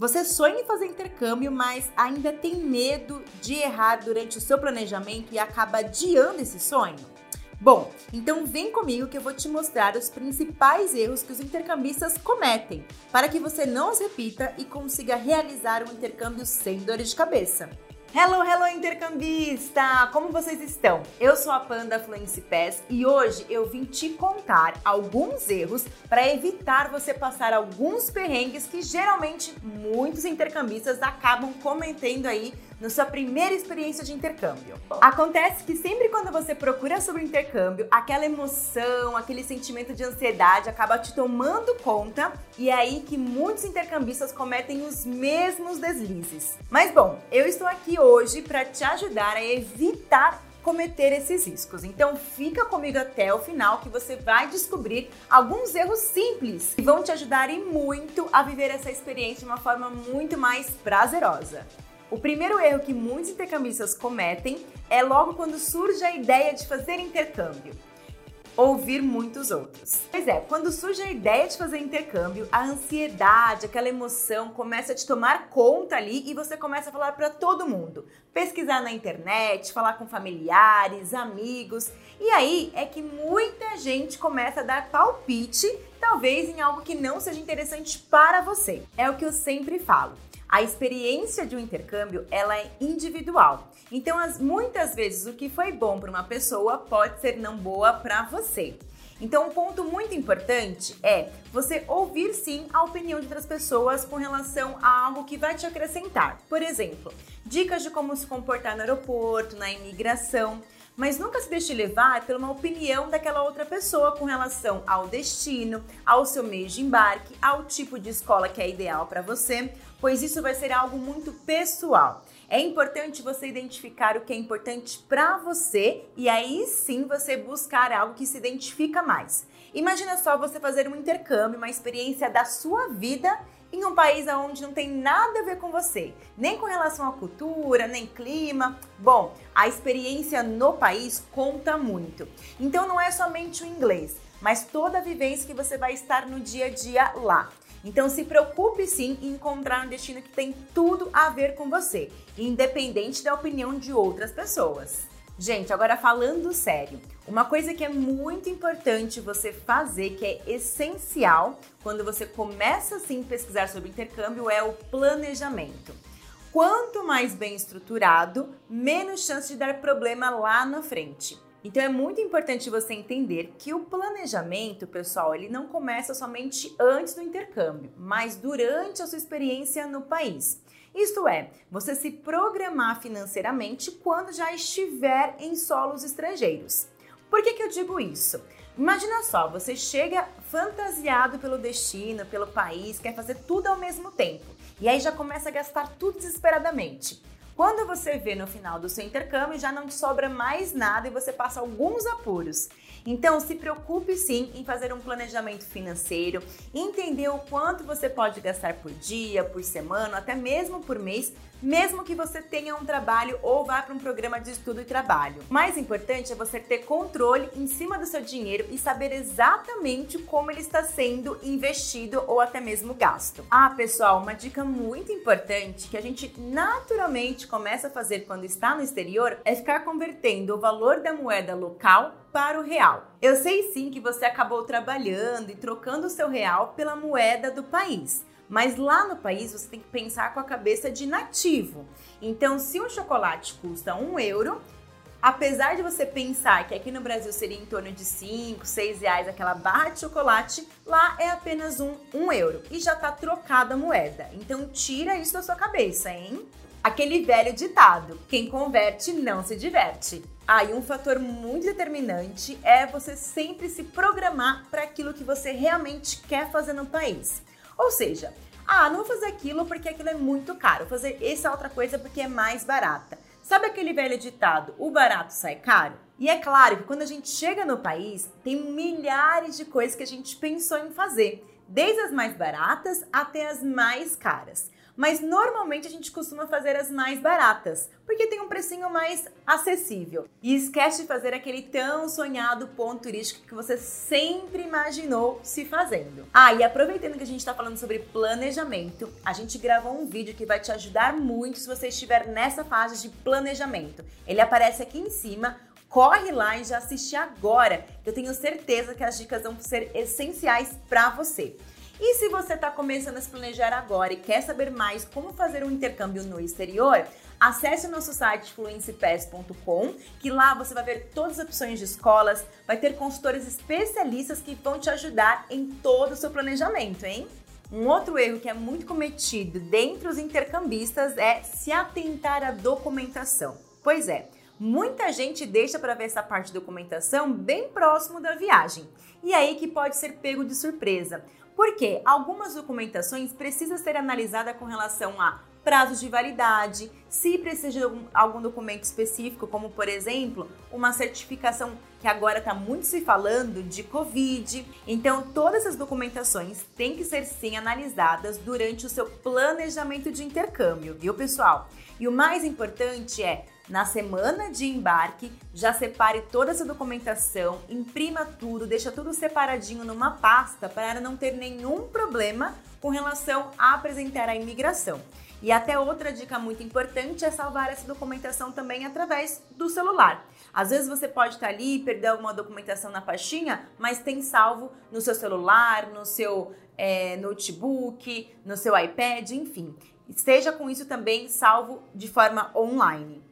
Você sonha em fazer intercâmbio, mas ainda tem medo de errar durante o seu planejamento e acaba adiando esse sonho? Bom, então vem comigo que eu vou te mostrar os principais erros que os intercambistas cometem, para que você não os repita e consiga realizar um intercâmbio sem dores de cabeça. Hello, hello intercambista! Como vocês estão? Eu sou a Panda Fluency Pass e hoje eu vim te contar alguns erros para evitar você passar alguns perrengues que geralmente muitos intercambistas acabam cometendo aí na sua primeira experiência de intercâmbio. Acontece que sempre quando você procura sobre intercâmbio, aquela emoção, aquele sentimento de ansiedade acaba te tomando conta e é aí que muitos intercambistas cometem os mesmos deslizes. Mas bom, eu estou aqui hoje para te ajudar a evitar cometer esses riscos. Então fica comigo até o final que você vai descobrir alguns erros simples que vão te ajudar e muito a viver essa experiência de uma forma muito mais prazerosa. O primeiro erro que muitos intercambistas cometem é logo quando surge a ideia de fazer intercâmbio. Ouvir muitos outros. Pois é, quando surge a ideia de fazer intercâmbio, a ansiedade, aquela emoção começa a te tomar conta ali e você começa a falar para todo mundo. Pesquisar na internet, falar com familiares, amigos. E aí é que muita gente começa a dar palpite, talvez em algo que não seja interessante para você. É o que eu sempre falo. A experiência de um intercâmbio ela é individual. Então, as, muitas vezes o que foi bom para uma pessoa pode ser não boa para você. Então, um ponto muito importante é você ouvir sim a opinião de outras pessoas com relação a algo que vai te acrescentar. Por exemplo, dicas de como se comportar no aeroporto, na imigração mas nunca se deixe levar pela uma opinião daquela outra pessoa com relação ao destino, ao seu meio de embarque, ao tipo de escola que é ideal para você, pois isso vai ser algo muito pessoal. É importante você identificar o que é importante para você e aí sim você buscar algo que se identifica mais. Imagina só você fazer um intercâmbio, uma experiência da sua vida em um país onde não tem nada a ver com você, nem com relação à cultura, nem clima. Bom, a experiência no país conta muito. Então não é somente o inglês, mas toda a vivência que você vai estar no dia a dia lá. Então se preocupe sim em encontrar um destino que tem tudo a ver com você, independente da opinião de outras pessoas. Gente, agora falando sério, uma coisa que é muito importante você fazer, que é essencial quando você começa assim a pesquisar sobre intercâmbio, é o planejamento. Quanto mais bem estruturado, menos chance de dar problema lá na frente. Então é muito importante você entender que o planejamento, pessoal, ele não começa somente antes do intercâmbio, mas durante a sua experiência no país. Isto é, você se programar financeiramente quando já estiver em solos estrangeiros. Por que, que eu digo isso? Imagina só, você chega fantasiado pelo destino, pelo país, quer fazer tudo ao mesmo tempo. E aí já começa a gastar tudo desesperadamente. Quando você vê no final do seu intercâmbio, já não te sobra mais nada e você passa alguns apuros. Então, se preocupe sim em fazer um planejamento financeiro, entender o quanto você pode gastar por dia, por semana, até mesmo por mês, mesmo que você tenha um trabalho ou vá para um programa de estudo e trabalho. O mais importante é você ter controle em cima do seu dinheiro e saber exatamente como ele está sendo investido ou até mesmo gasto. Ah, pessoal, uma dica muito importante que a gente naturalmente começa a fazer quando está no exterior é ficar convertendo o valor da moeda local para o real. Eu sei sim que você acabou trabalhando e trocando o seu real pela moeda do país. Mas lá no país você tem que pensar com a cabeça de nativo. Então, se um chocolate custa um euro, apesar de você pensar que aqui no Brasil seria em torno de 5, 6 reais aquela barra de chocolate, lá é apenas um, um euro e já está trocada a moeda. Então tira isso da sua cabeça, hein? Aquele velho ditado: quem converte não se diverte. Ah, e um fator muito determinante é você sempre se programar para aquilo que você realmente quer fazer no país. Ou seja, ah, não vou fazer aquilo porque aquilo é muito caro, vou fazer essa outra coisa porque é mais barata. Sabe aquele velho ditado, o barato sai caro? E é claro que quando a gente chega no país, tem milhares de coisas que a gente pensou em fazer, desde as mais baratas até as mais caras. Mas normalmente a gente costuma fazer as mais baratas, porque tem um precinho mais acessível. E esquece de fazer aquele tão sonhado ponto turístico que você sempre imaginou se fazendo. Ah, e aproveitando que a gente está falando sobre planejamento, a gente gravou um vídeo que vai te ajudar muito se você estiver nessa fase de planejamento. Ele aparece aqui em cima corre lá e já assiste agora. Eu tenho certeza que as dicas vão ser essenciais para você. E se você está começando a se planejar agora e quer saber mais como fazer um intercâmbio no exterior, acesse o nosso site fluencypass.com, que lá você vai ver todas as opções de escolas, vai ter consultores especialistas que vão te ajudar em todo o seu planejamento, hein? Um outro erro que é muito cometido dentre os intercambistas é se atentar à documentação. Pois é, muita gente deixa para ver essa parte de documentação bem próximo da viagem. E aí que pode ser pego de surpresa. Porque algumas documentações precisam ser analisadas com relação a prazos de validade, se precisa de algum, algum documento específico, como por exemplo, uma certificação que agora está muito se falando de Covid. Então, todas essas documentações têm que ser sim analisadas durante o seu planejamento de intercâmbio, viu, pessoal? E o mais importante é na semana de embarque, já separe toda essa documentação, imprima tudo, deixa tudo separadinho numa pasta para não ter nenhum problema com relação a apresentar a imigração. E até outra dica muito importante é salvar essa documentação também através do celular. Às vezes você pode estar ali e perder alguma documentação na pastinha, mas tem salvo no seu celular, no seu é, notebook, no seu iPad, enfim. Esteja com isso também salvo de forma online.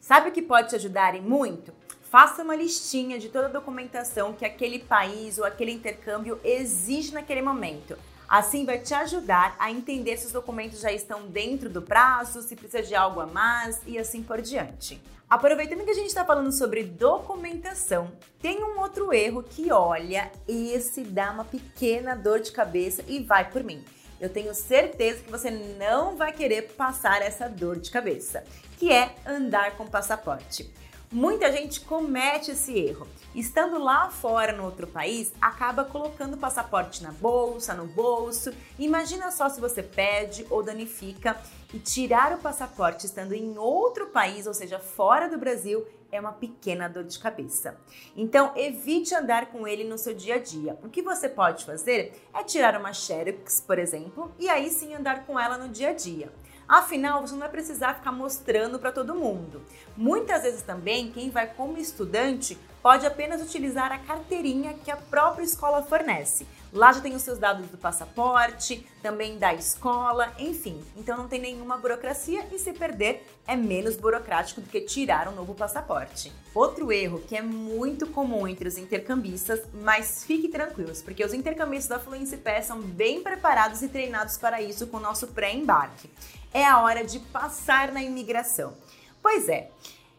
Sabe o que pode te ajudar e muito? Faça uma listinha de toda a documentação que aquele país ou aquele intercâmbio exige naquele momento. Assim vai te ajudar a entender se os documentos já estão dentro do prazo, se precisa de algo a mais e assim por diante. Aproveitando que a gente está falando sobre documentação, tem um outro erro que, olha, esse dá uma pequena dor de cabeça e vai por mim. Eu tenho certeza que você não vai querer passar essa dor de cabeça, que é andar com passaporte. Muita gente comete esse erro. Estando lá fora no outro país, acaba colocando o passaporte na bolsa, no bolso. Imagina só se você perde ou danifica e tirar o passaporte estando em outro país, ou seja, fora do Brasil, é uma pequena dor de cabeça. Então, evite andar com ele no seu dia a dia. O que você pode fazer é tirar uma Xerox, por exemplo, e aí sim andar com ela no dia a dia. Afinal, você não vai precisar ficar mostrando para todo mundo. Muitas vezes também, quem vai como estudante pode apenas utilizar a carteirinha que a própria escola fornece. Lá já tem os seus dados do passaporte, também da escola, enfim. Então não tem nenhuma burocracia e se perder é menos burocrático do que tirar um novo passaporte. Outro erro que é muito comum entre os intercambistas, mas fique tranquilos, porque os intercambistas da Fluency Pass são bem preparados e treinados para isso com o nosso pré-embarque. É a hora de passar na imigração. Pois é,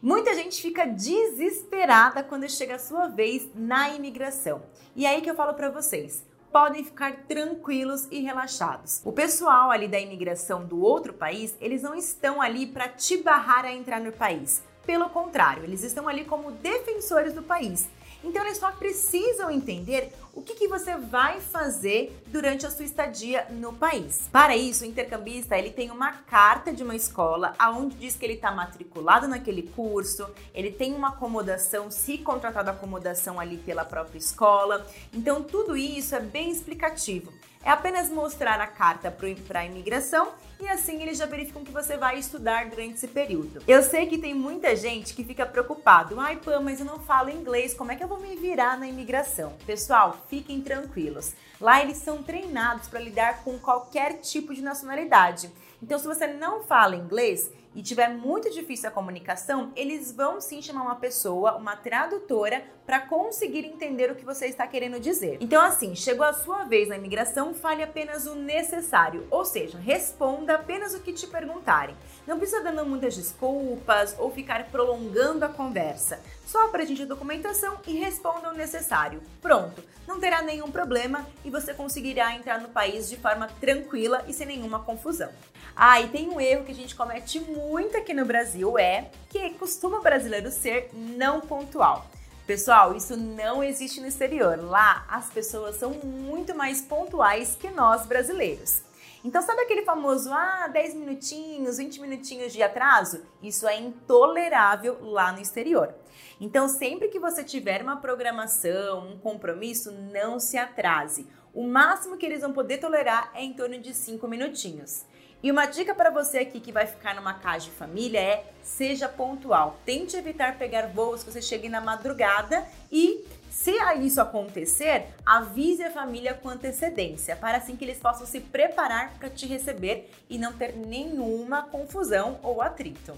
Muita gente fica desesperada quando chega a sua vez na imigração. E é aí que eu falo para vocês, podem ficar tranquilos e relaxados. O pessoal ali da imigração do outro país, eles não estão ali para te barrar a entrar no país. Pelo contrário, eles estão ali como defensores do país. Então eles só precisam entender o que, que, você vai fazer durante a sua estadia no país. Para isso, o intercambista ele tem uma carta de uma escola aonde diz que ele está matriculado naquele curso, ele tem uma acomodação, se contratado acomodação ali pela própria escola. Então tudo isso é bem explicativo. É apenas mostrar a carta para a imigração e assim eles já verificam que você vai estudar durante esse período. Eu sei que tem muita gente que fica preocupado. Ai, Pam, mas eu não falo inglês, como é que eu vou me virar na imigração? Pessoal, fiquem tranquilos. Lá eles são treinados para lidar com qualquer tipo de nacionalidade. Então, se você não fala inglês, e tiver muito difícil a comunicação, eles vão sim chamar uma pessoa, uma tradutora, para conseguir entender o que você está querendo dizer. Então, assim, chegou a sua vez na imigração, fale apenas o necessário, ou seja, responda apenas o que te perguntarem. Não precisa dando muitas desculpas ou ficar prolongando a conversa. Só apresente a documentação e responda o necessário. Pronto, não terá nenhum problema e você conseguirá entrar no país de forma tranquila e sem nenhuma confusão. Ah, e tem um erro que a gente comete muito aqui no Brasil, é que costuma o brasileiro ser não pontual. Pessoal, isso não existe no exterior. Lá, as pessoas são muito mais pontuais que nós brasileiros. Então, sabe aquele famoso, ah, 10 minutinhos, 20 minutinhos de atraso? Isso é intolerável lá no exterior. Então, sempre que você tiver uma programação, um compromisso, não se atrase. O máximo que eles vão poder tolerar é em torno de 5 minutinhos. E uma dica para você aqui que vai ficar numa casa de família é seja pontual. Tente evitar pegar voos que você chegue na madrugada e se isso acontecer, avise a família com antecedência, para assim que eles possam se preparar para te receber e não ter nenhuma confusão ou atrito.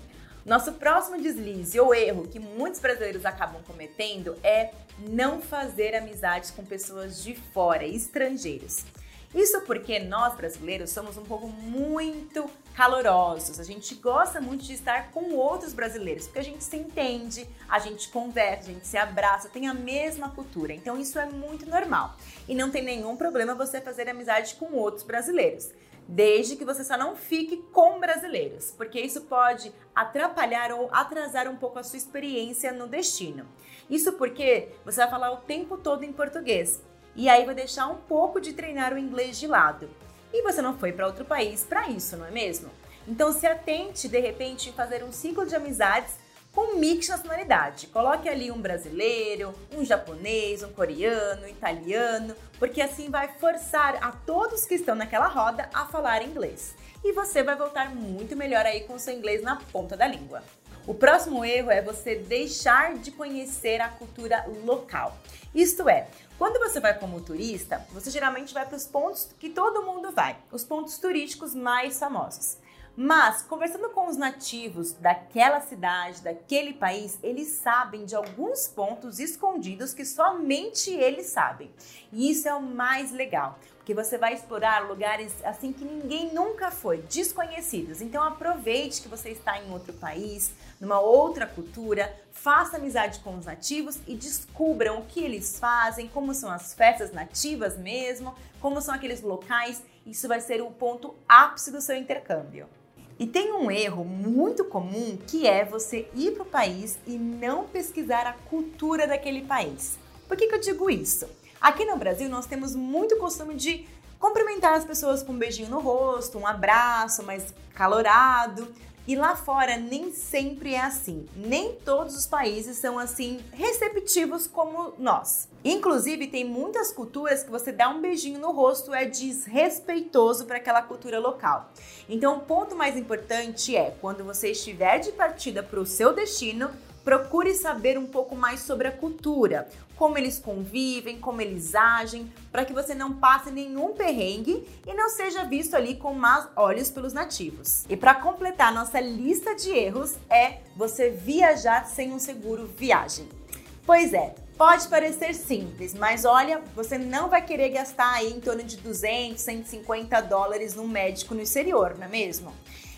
Nosso próximo deslize ou erro que muitos brasileiros acabam cometendo é não fazer amizades com pessoas de fora, estrangeiros. Isso porque nós brasileiros somos um povo muito calorosos. A gente gosta muito de estar com outros brasileiros, porque a gente se entende, a gente conversa, a gente se abraça, tem a mesma cultura. Então isso é muito normal. E não tem nenhum problema você fazer amizade com outros brasileiros. Desde que você só não fique com brasileiros, porque isso pode atrapalhar ou atrasar um pouco a sua experiência no destino. Isso porque você vai falar o tempo todo em português e aí vai deixar um pouco de treinar o inglês de lado. E você não foi para outro país para isso, não é mesmo? Então se atente de repente em fazer um ciclo de amizades com mix de nacionalidade. Coloque ali um brasileiro, um japonês, um coreano, um italiano, porque assim vai forçar a todos que estão naquela roda a falar inglês. E você vai voltar muito melhor aí com seu inglês na ponta da língua. O próximo erro é você deixar de conhecer a cultura local. Isto é, quando você vai como turista, você geralmente vai para os pontos que todo mundo vai, os pontos turísticos mais famosos. Mas, conversando com os nativos daquela cidade, daquele país, eles sabem de alguns pontos escondidos que somente eles sabem. E isso é o mais legal, porque você vai explorar lugares assim que ninguém nunca foi, desconhecidos. Então aproveite que você está em outro país, numa outra cultura, faça amizade com os nativos e descubram o que eles fazem, como são as festas nativas mesmo, como são aqueles locais. Isso vai ser o ponto ápice do seu intercâmbio. E tem um erro muito comum que é você ir para o país e não pesquisar a cultura daquele país. Por que, que eu digo isso? Aqui no Brasil nós temos muito costume de cumprimentar as pessoas com um beijinho no rosto, um abraço mais calorado. E lá fora nem sempre é assim. Nem todos os países são assim receptivos como nós. Inclusive, tem muitas culturas que você dá um beijinho no rosto é desrespeitoso para aquela cultura local. Então, o ponto mais importante é quando você estiver de partida para o seu destino, procure saber um pouco mais sobre a cultura, como eles convivem, como eles agem, para que você não passe nenhum perrengue e não seja visto ali com maus olhos pelos nativos. E para completar nossa lista de erros é você viajar sem um seguro viagem. Pois é, pode parecer simples, mas olha, você não vai querer gastar aí em torno de 200, 150 dólares num médico no exterior, não é mesmo?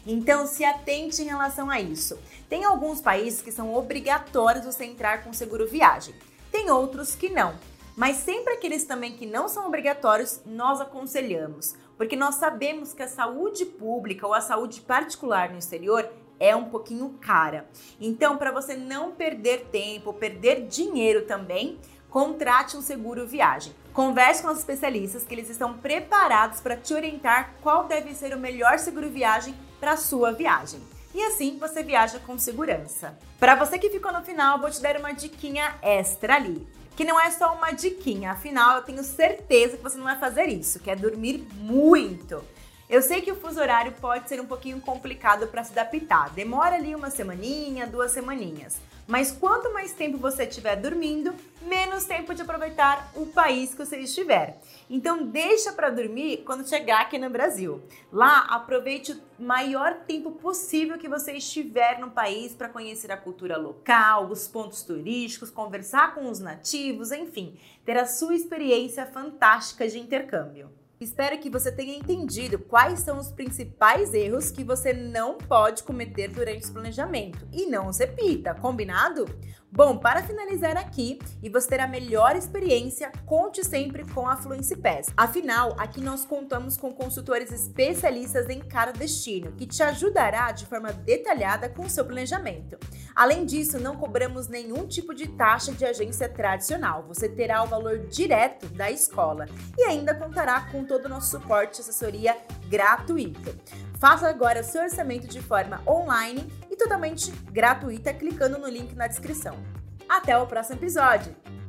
Então se atente em relação a isso. Tem alguns países que são obrigatórios você entrar com seguro viagem. Tem outros que não. Mas sempre aqueles também que não são obrigatórios, nós aconselhamos, porque nós sabemos que a saúde pública ou a saúde particular no exterior é um pouquinho cara. Então, para você não perder tempo, perder dinheiro também, contrate um seguro viagem. Converse com os especialistas que eles estão preparados para te orientar qual deve ser o melhor seguro viagem para sua viagem. E assim você viaja com segurança. Para você que ficou no final, vou te dar uma diquinha extra ali. Que não é só uma diquinha, afinal eu tenho certeza que você não vai fazer isso, que é dormir muito. Eu sei que o fuso horário pode ser um pouquinho complicado para se adaptar. Demora ali uma semaninha, duas semaninhas. Mas quanto mais tempo você estiver dormindo, menos tempo de aproveitar o país que você estiver. Então deixa para dormir quando chegar aqui no Brasil. Lá aproveite o maior tempo possível que você estiver no país para conhecer a cultura local, os pontos turísticos, conversar com os nativos, enfim, ter a sua experiência fantástica de intercâmbio. Espero que você tenha entendido quais são os principais erros que você não pode cometer durante o planejamento e não os repita, combinado? Bom, para finalizar aqui e você ter a melhor experiência, conte sempre com a Fluency Pass. Afinal, aqui nós contamos com consultores especialistas em cada destino, que te ajudará de forma detalhada com o seu planejamento. Além disso, não cobramos nenhum tipo de taxa de agência tradicional. Você terá o valor direto da escola e ainda contará com todo o nosso suporte e assessoria gratuito. Faça agora seu orçamento de forma online e totalmente gratuita clicando no link na descrição. Até o próximo episódio!